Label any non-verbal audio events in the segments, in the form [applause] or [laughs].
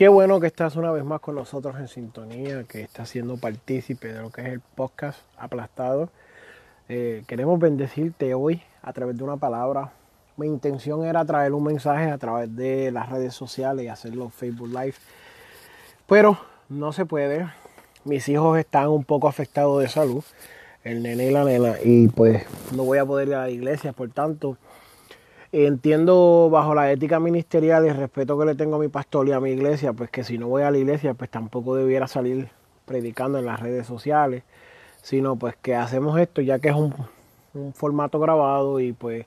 Qué bueno que estás una vez más con nosotros en sintonía, que estás siendo partícipe de lo que es el podcast aplastado. Eh, queremos bendecirte hoy a través de una palabra. Mi intención era traer un mensaje a través de las redes sociales y hacerlo Facebook Live. Pero no se puede. Mis hijos están un poco afectados de salud, el nene y la nena, y pues no voy a poder ir a la iglesia. Por tanto, Entiendo bajo la ética ministerial y el respeto que le tengo a mi pastor y a mi iglesia, pues que si no voy a la iglesia, pues tampoco debiera salir predicando en las redes sociales, sino pues que hacemos esto ya que es un, formato grabado y pues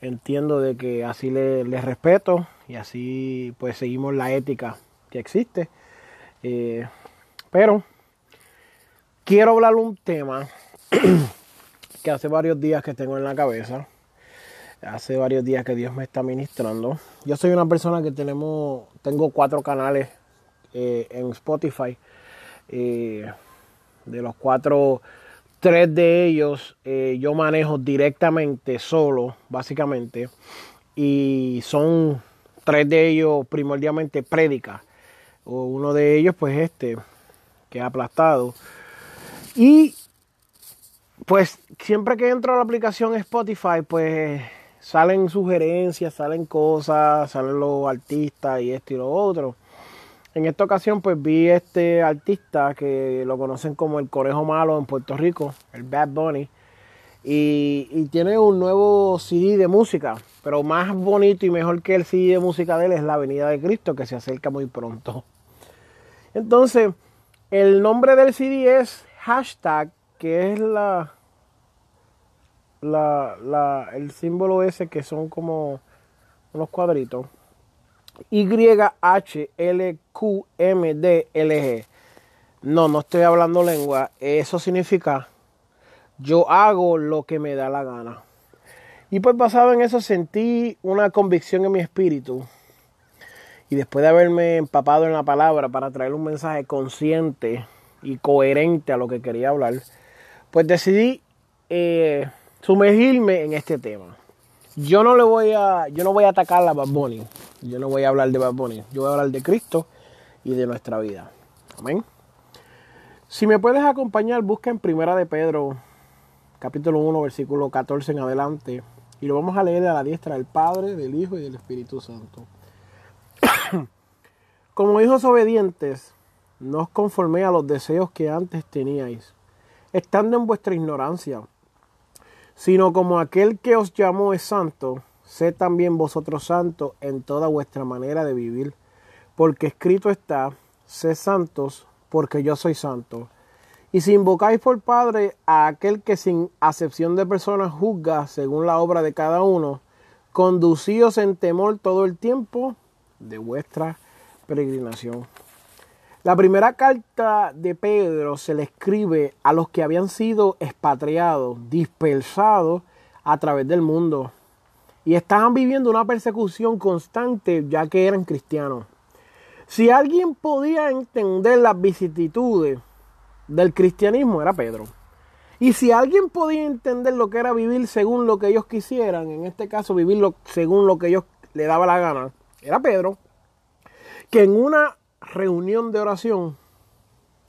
entiendo de que así le, respeto y así pues seguimos la ética que existe. Eh, pero quiero hablar un tema [clears throat] que hace varios días que tengo en la cabeza hace varios días que Dios me está ministrando. Yo soy una persona que tenemos, tengo cuatro canales eh, en Spotify. Eh, de los cuatro, tres de ellos eh, yo manejo directamente solo, básicamente. Y son tres de ellos primordialmente prédicas. Uno de ellos, pues este, que ha aplastado. Y pues siempre que entro a la aplicación Spotify, pues salen sugerencias, salen cosas, salen los artistas y esto y lo otro. En esta ocasión pues vi este artista que lo conocen como el conejo malo en Puerto Rico, el Bad Bunny, y, tiene un nuevo CD de música, pero más bonito y mejor que el CD de música de él es La Avenida de Cristo, que se acerca muy pronto. Entonces, el nombre del CD es hashtag, que es la, la, la, el símbolo ese que son como unos cuadritos. Y-H-L-Q-M-D-L-G. No, no estoy hablando lengua. Eso significa yo hago lo que me da la gana. Y pues basado en eso sentí una convicción en mi espíritu. Y después de haberme empapado en la palabra para traer un mensaje consciente y coherente a lo que quería hablar, pues decidí eh, sumergirme en este tema. Yo no le voy a, yo no voy a atacar a Bad Bunny. Yo no voy a hablar de Bad Bunny. Yo voy a hablar de Cristo y de nuestra vida. Amén. Si me puedes acompañar, busca en Primera de Pedro, capítulo 1, versículo 14 en adelante. Y lo vamos a leer a la diestra del Padre, del Hijo y del Espíritu Santo. [coughs] Como hijos obedientes, no os conforméis a los deseos que antes teníais, estando en vuestra ignorancia sino como aquel que os llamó es santo, sed también vosotros santos en toda vuestra manera de vivir, porque escrito está, sed santos, porque yo soy santo. Y si invocáis por Padre a aquel que sin acepción de personas juzga según la obra de cada uno, conducíos en temor todo el tiempo de vuestra peregrinación. La primera carta de Pedro se le escribe a los que habían sido expatriados, dispersados a través del mundo y estaban viviendo una persecución constante ya que eran cristianos. Si alguien podía entender las vicisitudes del cristianismo era Pedro. Y si alguien podía entender lo que era vivir según lo que ellos quisieran, en este caso vivir según lo que ellos le daba la gana, era Pedro, que en una reunión de oración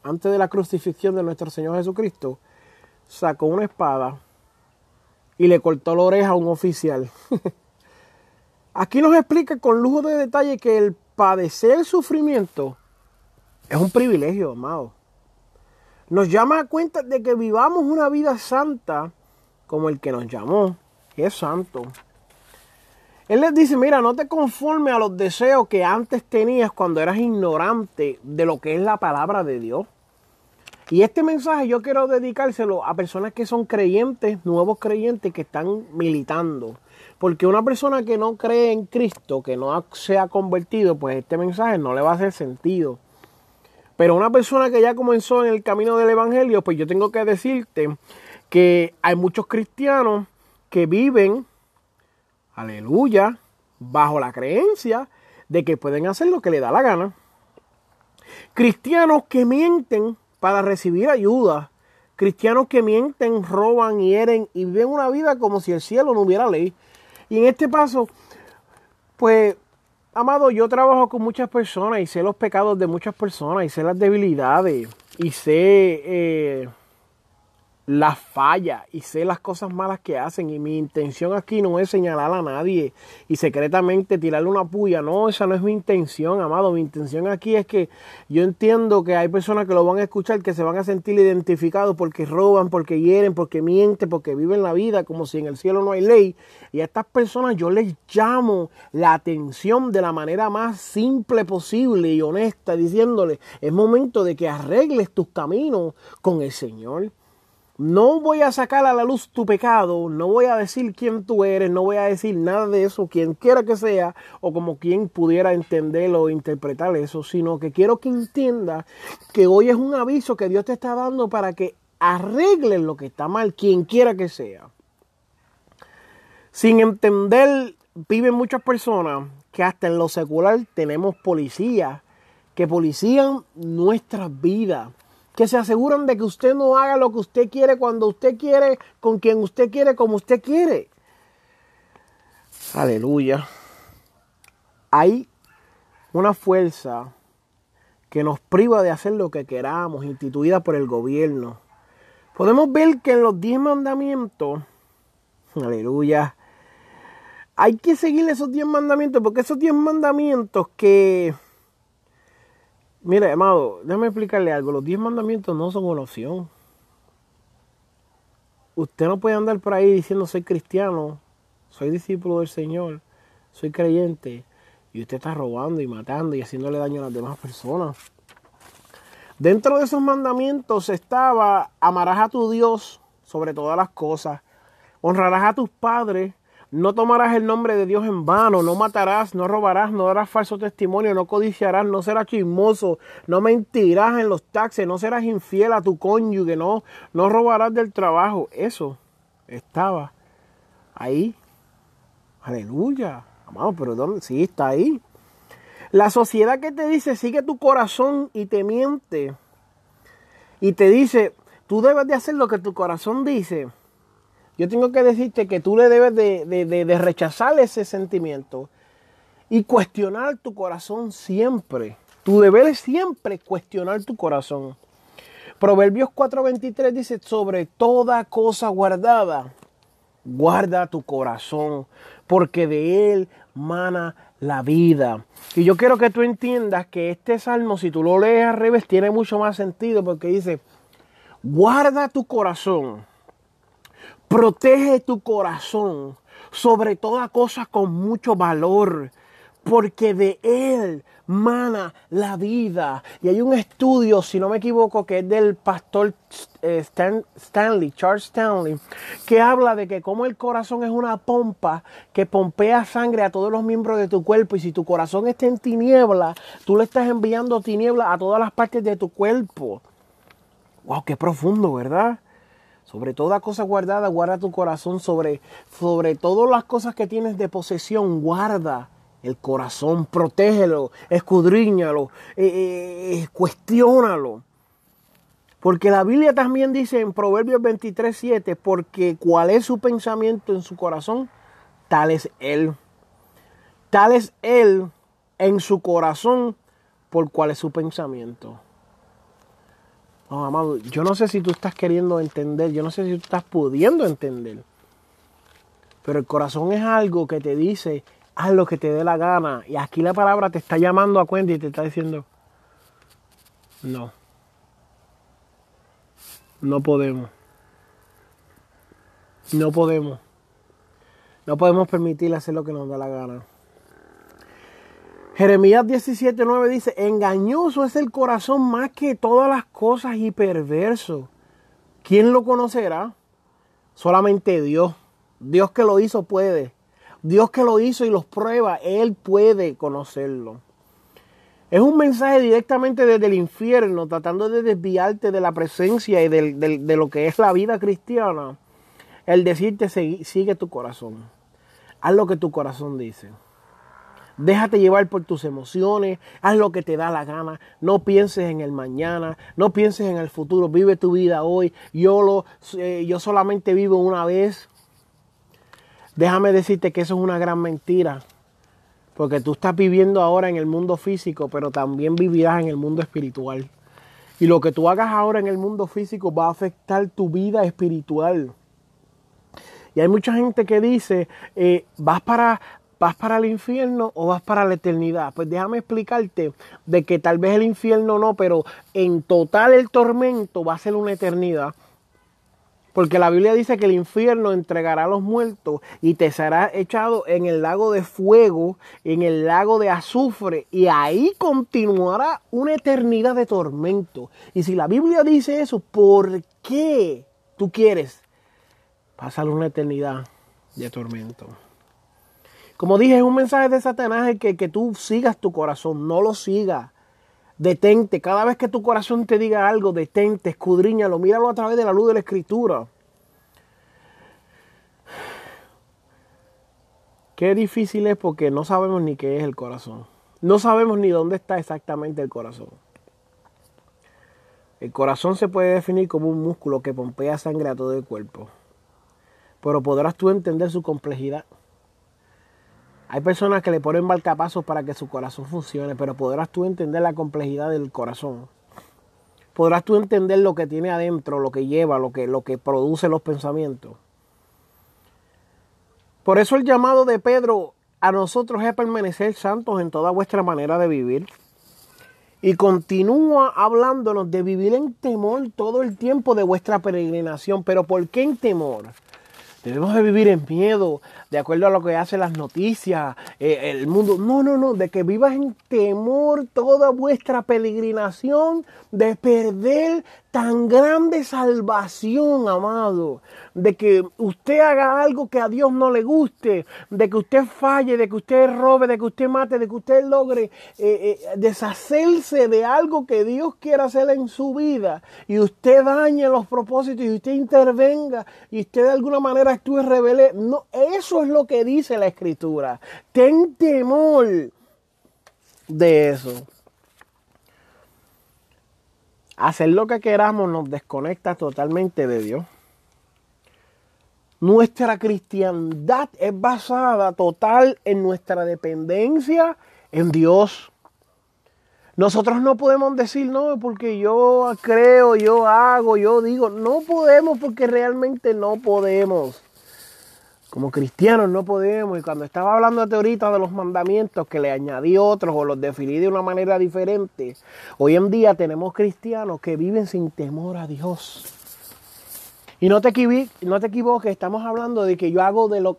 antes de la crucifixión de nuestro Señor Jesucristo, sacó una espada y le cortó la oreja a un oficial. [laughs] Aquí nos explica con lujo de detalle que el padecer sufrimiento es un privilegio, amado. Nos llama a cuenta de que vivamos una vida santa como el que nos llamó, que es santo. Él les dice, mira, no te conformes a los deseos que antes tenías cuando eras ignorante de lo que es la palabra de Dios. Y este mensaje yo quiero dedicárselo a personas que son creyentes, nuevos creyentes que están militando. Porque una persona que no cree en Cristo, que no se ha convertido, pues este mensaje no le va a hacer sentido. Pero una persona que ya comenzó en el camino del Evangelio, pues yo tengo que decirte que hay muchos cristianos que viven, aleluya, bajo la creencia de que pueden hacer lo que le da la gana. Cristianos que mienten para recibir ayuda. Cristianos que mienten, roban, hieren y viven una vida como si el cielo no hubiera ley. Y en este paso, pues, amado, yo trabajo con muchas personas y sé los pecados de muchas personas y sé las debilidades y sé... Eh, las fallas y sé las cosas malas que hacen. Y mi intención aquí no es señalar a nadie y secretamente tirarle una puya, no, esa no es mi intención, amado, mi intención aquí es que yo entiendo que hay personas que lo van a escuchar que se van a sentir identificados porque roban, porque hieren, porque mienten, porque viven la vida como si en el cielo no hay ley. Y a estas personas yo les llamo la atención de la manera más simple posible y honesta diciéndole, es momento de que arregles tus caminos con el Señor. No voy a sacar a la luz tu pecado, no voy a decir quién tú eres, no voy a decir nada de eso, quien quiera que sea, o como quien pudiera entenderlo o interpretar eso, sino que quiero que entienda que hoy es un aviso que Dios te está dando para que arregles lo que está mal, quien quiera que sea. Sin entender, viven muchas personas que hasta en lo secular tenemos policías que policían nuestras vidas que se aseguran de que usted no haga lo que usted quiere cuando usted quiere, con quien usted quiere, como usted quiere. Aleluya. Hay una fuerza que nos priva de hacer lo que queramos, instituida por el gobierno. Podemos ver que en los diez mandamientos, aleluya, hay que seguir esos diez mandamientos, porque esos diez mandamientos que Mire, amado, déjame explicarle algo. Los diez mandamientos no son una opción. Usted no puede andar por ahí diciendo soy cristiano, soy discípulo del Señor, soy creyente, y usted está robando y matando y haciéndole daño a las demás personas. Dentro de esos mandamientos estaba amarás a tu Dios sobre todas las cosas, honrarás a tus padres no tomarás el nombre de Dios en vano, no matarás, no robarás, no darás falso testimonio, no codiciarás, no serás chismoso, no mentirás en los taxes, no serás infiel a tu cónyuge, no, no robarás del trabajo. Eso estaba ahí. Aleluya. Amado, pero ¿dónde? Sí, está ahí. La sociedad que te dice, sigue tu corazón y te miente. Y te dice, tú debes de hacer lo que tu corazón dice yo tengo que decirte que tú le debes de, rechazar ese sentimiento y cuestionar tu corazón siempre. Tu deber es siempre cuestionar tu corazón. Proverbios 4:23 dice, sobre toda cosa guardada, guarda tu corazón, porque de él mana la vida. Y yo quiero que tú entiendas que este salmo, si tú lo lees al revés, tiene mucho más sentido, porque dice, guarda tu corazón Protege tu corazón sobre toda cosa con mucho valor, porque de él mana la vida. Y hay un estudio, si no me equivoco, que es del pastor eh, Stanley, Charles Stanley, que habla de que como el corazón es una pompa que pompea sangre a todos los miembros de tu cuerpo. Y si tu corazón está en tiniebla, tú le estás enviando tiniebla a todas las partes de tu cuerpo. Wow, qué profundo, ¿verdad? Sobre toda cosa guardada, guarda tu corazón. Sobre, sobre todas las cosas que tienes de posesión, guarda el corazón. Protégelo, escudriñalo, eh, eh, eh cuestiónalo. Porque la Biblia también dice en Proverbios 23, 7, porque cuál es su pensamiento en su corazón, tal es él. Tal es él en su corazón, por cuál es su pensamiento. No, amado, yo no sé si tú estás queriendo entender, yo no sé si tú estás pudiendo entender. Pero el corazón es algo que te dice, haz lo que te dé la gana. Y aquí la palabra te está llamando a cuenta y te está diciendo, no. No podemos. No podemos. No podemos permitir hacer lo que nos da la gana. Jeremías 17:9 dice, engañoso es el corazón más que todas las cosas y perverso. ¿Quién lo conocerá? Solamente Dios. Dios que lo hizo puede. Dios que lo hizo y los prueba, Él puede conocerlo. Es un mensaje directamente desde el infierno, tratando de desviarte de la presencia y de, de lo que es la vida cristiana. El decirte, sigue tu corazón. Haz lo que tu corazón dice. Déjate llevar por tus emociones, haz lo que te da la gana, no pienses en el mañana, no pienses en el futuro, vive tu vida hoy. Yo, lo, eh, yo solamente vivo una vez. Déjame decirte que eso es una gran mentira, porque tú estás viviendo ahora en el mundo físico, pero también vivirás en el mundo espiritual. Y lo que tú hagas ahora en el mundo físico va a afectar tu vida espiritual. Y hay mucha gente que dice, eh, vas para, ¿Vas para el infierno o vas para la eternidad? Pues déjame explicarte de que tal vez el infierno no, pero en total el tormento va a ser una eternidad. Porque la Biblia dice que el infierno entregará a los muertos y te será echado en el lago de fuego, en el lago de azufre, y ahí continuará una eternidad de tormento. Y si la Biblia dice eso, ¿por qué tú quieres pasar una eternidad de tormento? Como dije, es un mensaje de Satanás que, que tú sigas tu corazón, no lo sigas. Detente, cada vez que tu corazón te diga algo, detente, escudriñalo, míralo a través de la luz de la escritura. Qué difícil es porque no sabemos ni qué es el corazón. No sabemos ni dónde está exactamente el corazón. El corazón se puede definir como un músculo que pompea sangre a todo el cuerpo. Pero podrás tú entender su complejidad. Hay personas que le ponen marcapasos para que su corazón funcione, pero podrás tú entender la complejidad del corazón. Podrás tú entender lo que tiene adentro, lo que lleva, lo que, lo que produce los pensamientos. Por eso el llamado de Pedro a nosotros es permanecer santos en toda vuestra manera de vivir. Y continúa hablándonos de vivir en temor todo el tiempo de vuestra peregrinación. Pero ¿por qué en temor? Debemos de vivir en miedo, de acuerdo a lo que hacen las noticias, eh, el mundo. No, no, no, de que vivas en temor toda vuestra peregrinación, de perder tan grande salvación, amado, de que usted haga algo que a Dios no le guste, de que usted falle, de que usted robe, de que usted mate, de que usted logre eh, eh, deshacerse de algo que Dios quiera hacer en su vida y usted dañe los propósitos y usted intervenga y usted de alguna manera actúe rebelde. No, eso es lo que dice la escritura. Ten temor de eso. Hacer lo que queramos nos desconecta totalmente de Dios. Nuestra cristiandad es basada total en nuestra dependencia en Dios. Nosotros no podemos decir no porque yo creo, yo hago, yo digo. No podemos porque realmente no podemos. Como cristianos no podemos. Y cuando estaba hablando ahorita de los mandamientos que le añadí otros o los definí de una manera diferente, hoy en día tenemos cristianos que viven sin temor a Dios. Y no te, no te equivoques, estamos hablando de que yo hago de lo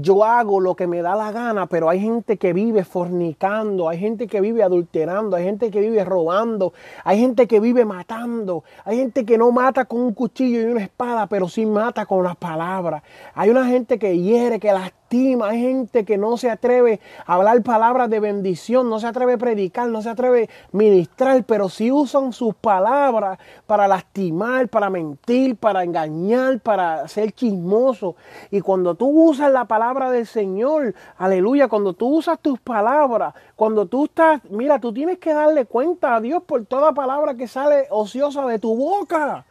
yo hago lo que me da la gana, pero hay gente que vive fornicando, hay gente que vive adulterando, hay gente que vive robando, hay gente que vive matando, hay gente que no mata con un cuchillo y una espada, pero sí mata con las palabras. Hay una gente que hiere, que hay gente que no se atreve a hablar palabras de bendición, no se atreve a predicar, no se atreve a ministrar, pero sí usan sus palabras para lastimar, para mentir, para engañar, para ser chismoso. Y cuando tú usas la palabra del Señor, aleluya, cuando tú usas tus palabras, cuando tú estás, mira, tú tienes que darle cuenta a Dios por toda palabra que sale ociosa de tu boca.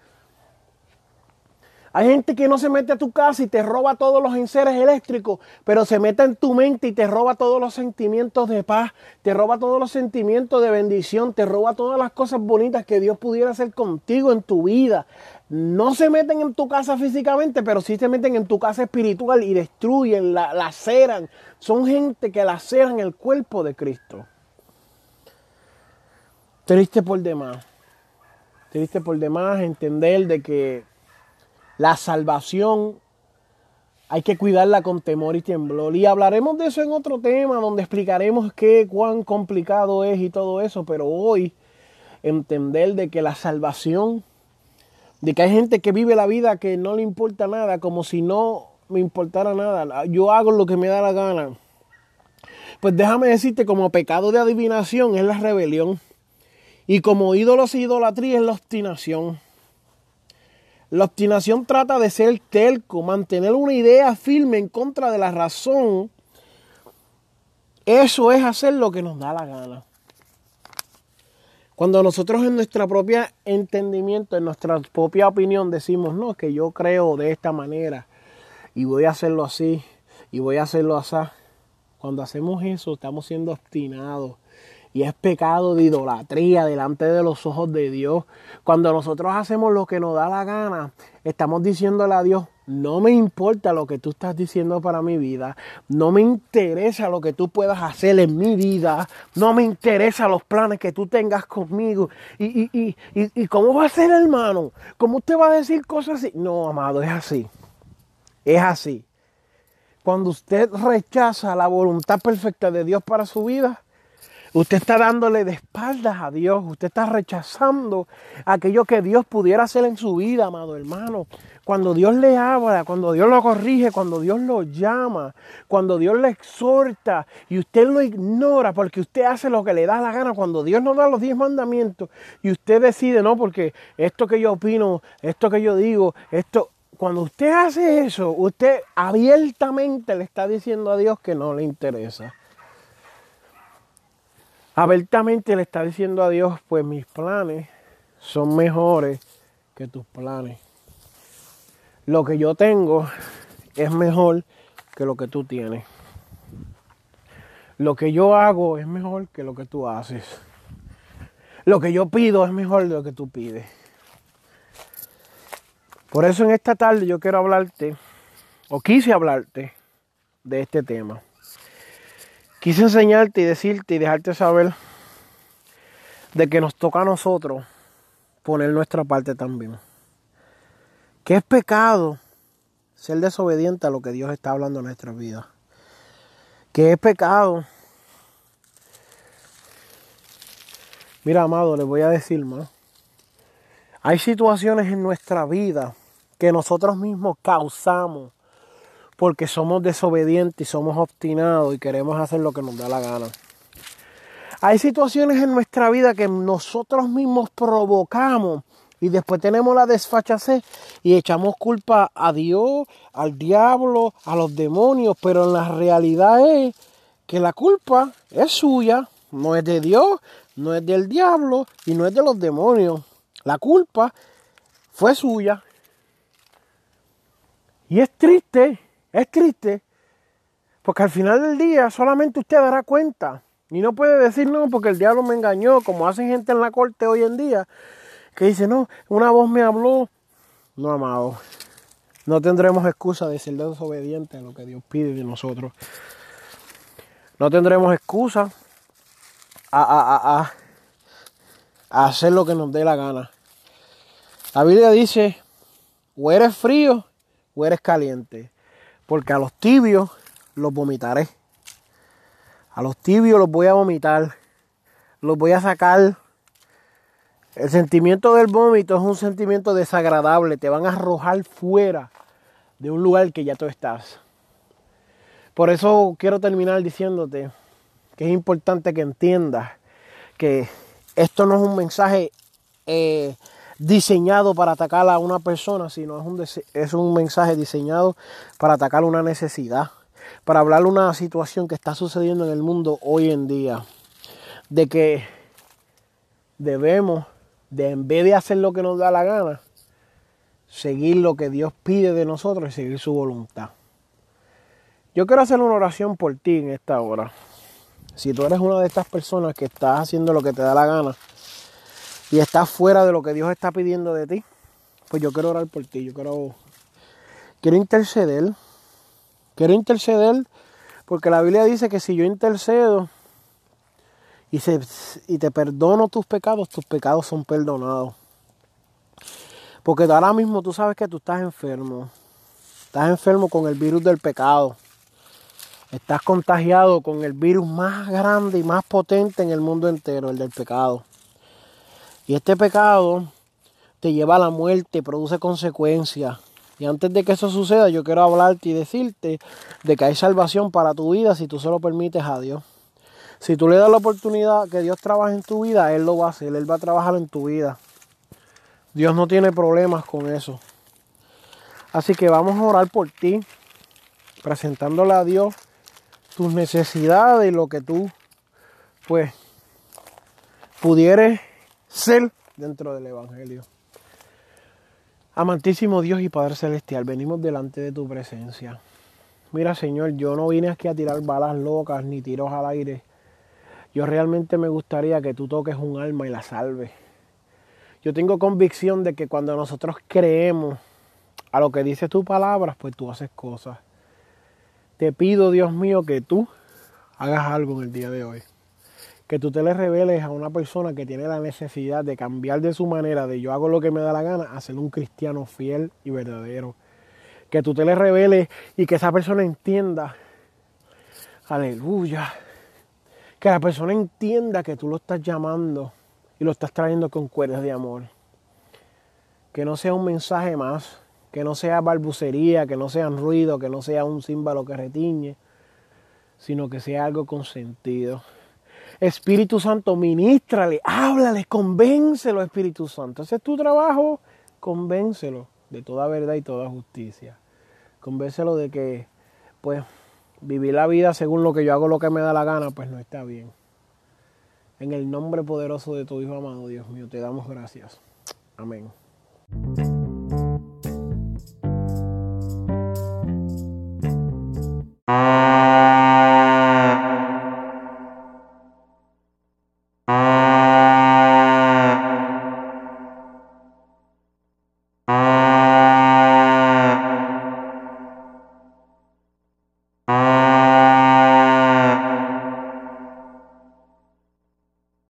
Hay gente que no se mete a tu casa y te roba todos los enseres eléctricos, pero se mete en tu mente y te roba todos los sentimientos de paz, te roba todos los sentimientos de bendición, te roba todas las cosas bonitas que Dios pudiera hacer contigo en tu vida. No se meten en tu casa físicamente, pero sí se meten en tu casa espiritual y destruyen, la, laceran. Son gente que laceran el cuerpo de Cristo. Triste por demás. Triste por demás entender de que la salvación hay que cuidarla con temor y temblor. Y hablaremos de eso en otro tema, donde explicaremos qué, cuán complicado es y todo eso. Pero hoy entender de que la salvación, de que hay gente que vive la vida que no le importa nada, como si no me importara nada. Yo hago lo que me da la gana. Pues déjame decirte, como pecado de adivinación es la rebelión. Y como ídolos e idolatría es la obstinación. La obstinación trata de ser telco, mantener una idea firme en contra de la razón. Eso es hacer lo que nos da la gana. Cuando nosotros en nuestra propia entendimiento, en nuestra propia opinión decimos, no, que yo creo de esta manera y voy a hacerlo así y voy a hacerlo así. Cuando hacemos eso estamos siendo obstinados y es pecado de idolatría delante de los ojos de Dios. Cuando nosotros hacemos lo que nos da la gana, estamos diciéndole a Dios, no me importa lo que tú estás diciendo para mi vida, no me interesa lo que tú puedas hacer en mi vida, no me interesa los planes que tú tengas conmigo. ¿Y, y, y, y cómo va a ser, hermano? ¿Cómo usted va a decir cosas así? No, amado, es así. Es así. Cuando usted rechaza la voluntad perfecta de Dios para su vida, Usted está dándole de espaldas a Dios. Usted está rechazando aquello que Dios pudiera hacer en su vida, amado hermano. Cuando Dios le habla, cuando Dios lo corrige, cuando Dios lo llama, cuando Dios le exhorta y usted lo ignora porque usted hace lo que le da la gana, cuando Dios nos da los diez mandamientos y usted decide, no, porque esto que yo opino, esto que yo digo, esto, cuando usted hace eso, usted abiertamente le está diciendo a Dios que no le interesa. Abiertamente le está diciendo a Dios, pues mis planes son mejores que tus planes. Lo que yo tengo es mejor que lo que tú tienes. Lo que yo hago es mejor que lo que tú haces. Lo que yo pido es mejor de lo que tú pides. Por eso en esta tarde yo quiero hablarte, o quise hablarte, de este tema. Quise enseñarte y decirte y dejarte saber de que nos toca a nosotros poner nuestra parte también. Que es pecado ser desobediente a lo que Dios está hablando en nuestra vida. Que es pecado. Mira, amado, les voy a decir más. Hay situaciones en nuestra vida que nosotros mismos causamos porque somos desobedientes y somos obstinados y queremos hacer lo que nos da la gana. Hay situaciones en nuestra vida que nosotros mismos provocamos y después tenemos la desfachatez y echamos culpa a Dios, al diablo, a los demonios, pero la realidad es que la culpa es suya, no es de Dios, no es del diablo y no es de los demonios. La culpa fue suya. Y es triste es triste porque al final del día solamente usted dará cuenta. Y no puede decir no porque el diablo me engañó, como hacen gente en la corte hoy en día, que dice, no, una voz me habló. No, amado, no tendremos excusa de ser desobedientes a lo que Dios pide de nosotros. No tendremos excusa a, a, a, a hacer lo que nos dé la gana. La Biblia dice, o eres frío o eres caliente porque a los tibios los vomitaré. A los tibios los voy a vomitar, los voy a sacar. El sentimiento del vómito es un sentimiento desagradable, te van a arrojar fuera de un lugar que ya tú estás. Por eso quiero terminar diciéndote que es importante que entiendas que esto no es un mensaje eh, diseñado para atacar a una persona, sino es un, es un mensaje diseñado para atacar una necesidad, para hablar una situación que está sucediendo en el mundo hoy en día, de que debemos, de en vez de hacer lo que nos da la gana, seguir lo que Dios pide de nosotros y seguir su voluntad. Yo quiero hacer una oración por ti en esta hora. Si tú eres una de estas personas que estás haciendo lo que te da la gana, y estás fuera de lo que Dios está pidiendo de ti, pues yo quiero orar por ti, yo quiero, quiero interceder, quiero interceder porque la Biblia dice que si yo intercedo y, se, y te perdono tus pecados, tus pecados son perdonados. Porque ahora mismo tú sabes que tú estás enfermo. Estás enfermo con el virus del pecado. Estás contagiado con el virus más grande y más potente en el mundo entero, el del pecado. Y este pecado te lleva a la muerte, produce consecuencias. Y antes de que eso suceda, yo quiero hablarte y decirte de que hay salvación para tu vida si tú se lo permites a Dios. Si tú le das la oportunidad que Dios trabaje en tu vida, Él lo va a hacer, Él va a trabajar en tu vida. Dios no tiene problemas con eso. Así que vamos a orar por ti, presentándole a Dios tus necesidades y lo que tú, pues, pudieres ser dentro del Evangelio. Amantísimo Dios y Padre Celestial, venimos delante de tu presencia. Mira, Señor, yo no vine aquí a tirar balas locas ni tiros al aire. Yo realmente me gustaría que tú toques un alma y la salves. Yo tengo convicción de que cuando nosotros creemos a lo que dice tu palabra, pues tú haces cosas. Te pido, Dios mío, que tú hagas algo en el día de hoy. Que tú te le reveles a una persona que tiene la necesidad de cambiar de su manera, de yo hago lo que me da la gana, a ser un cristiano fiel y verdadero. Que tú te le reveles y que esa persona entienda, aleluya, que la persona entienda que tú lo estás llamando y lo estás trayendo con cuerdas de amor. Que no sea un mensaje más, que no sea balbucería, que no sea ruido, que no sea un símbolo que retiñe, sino que sea algo con sentido. Espíritu Santo, ministrale, háblale, convéncelo, Espíritu Santo. Ese es tu trabajo, convéncelo de toda verdad y toda justicia. Convéncelo de que, pues, vivir la vida según lo que yo hago, lo que me da la gana, pues no está bien. En el nombre poderoso de tu Hijo amado, Dios mío, te damos gracias. Amén.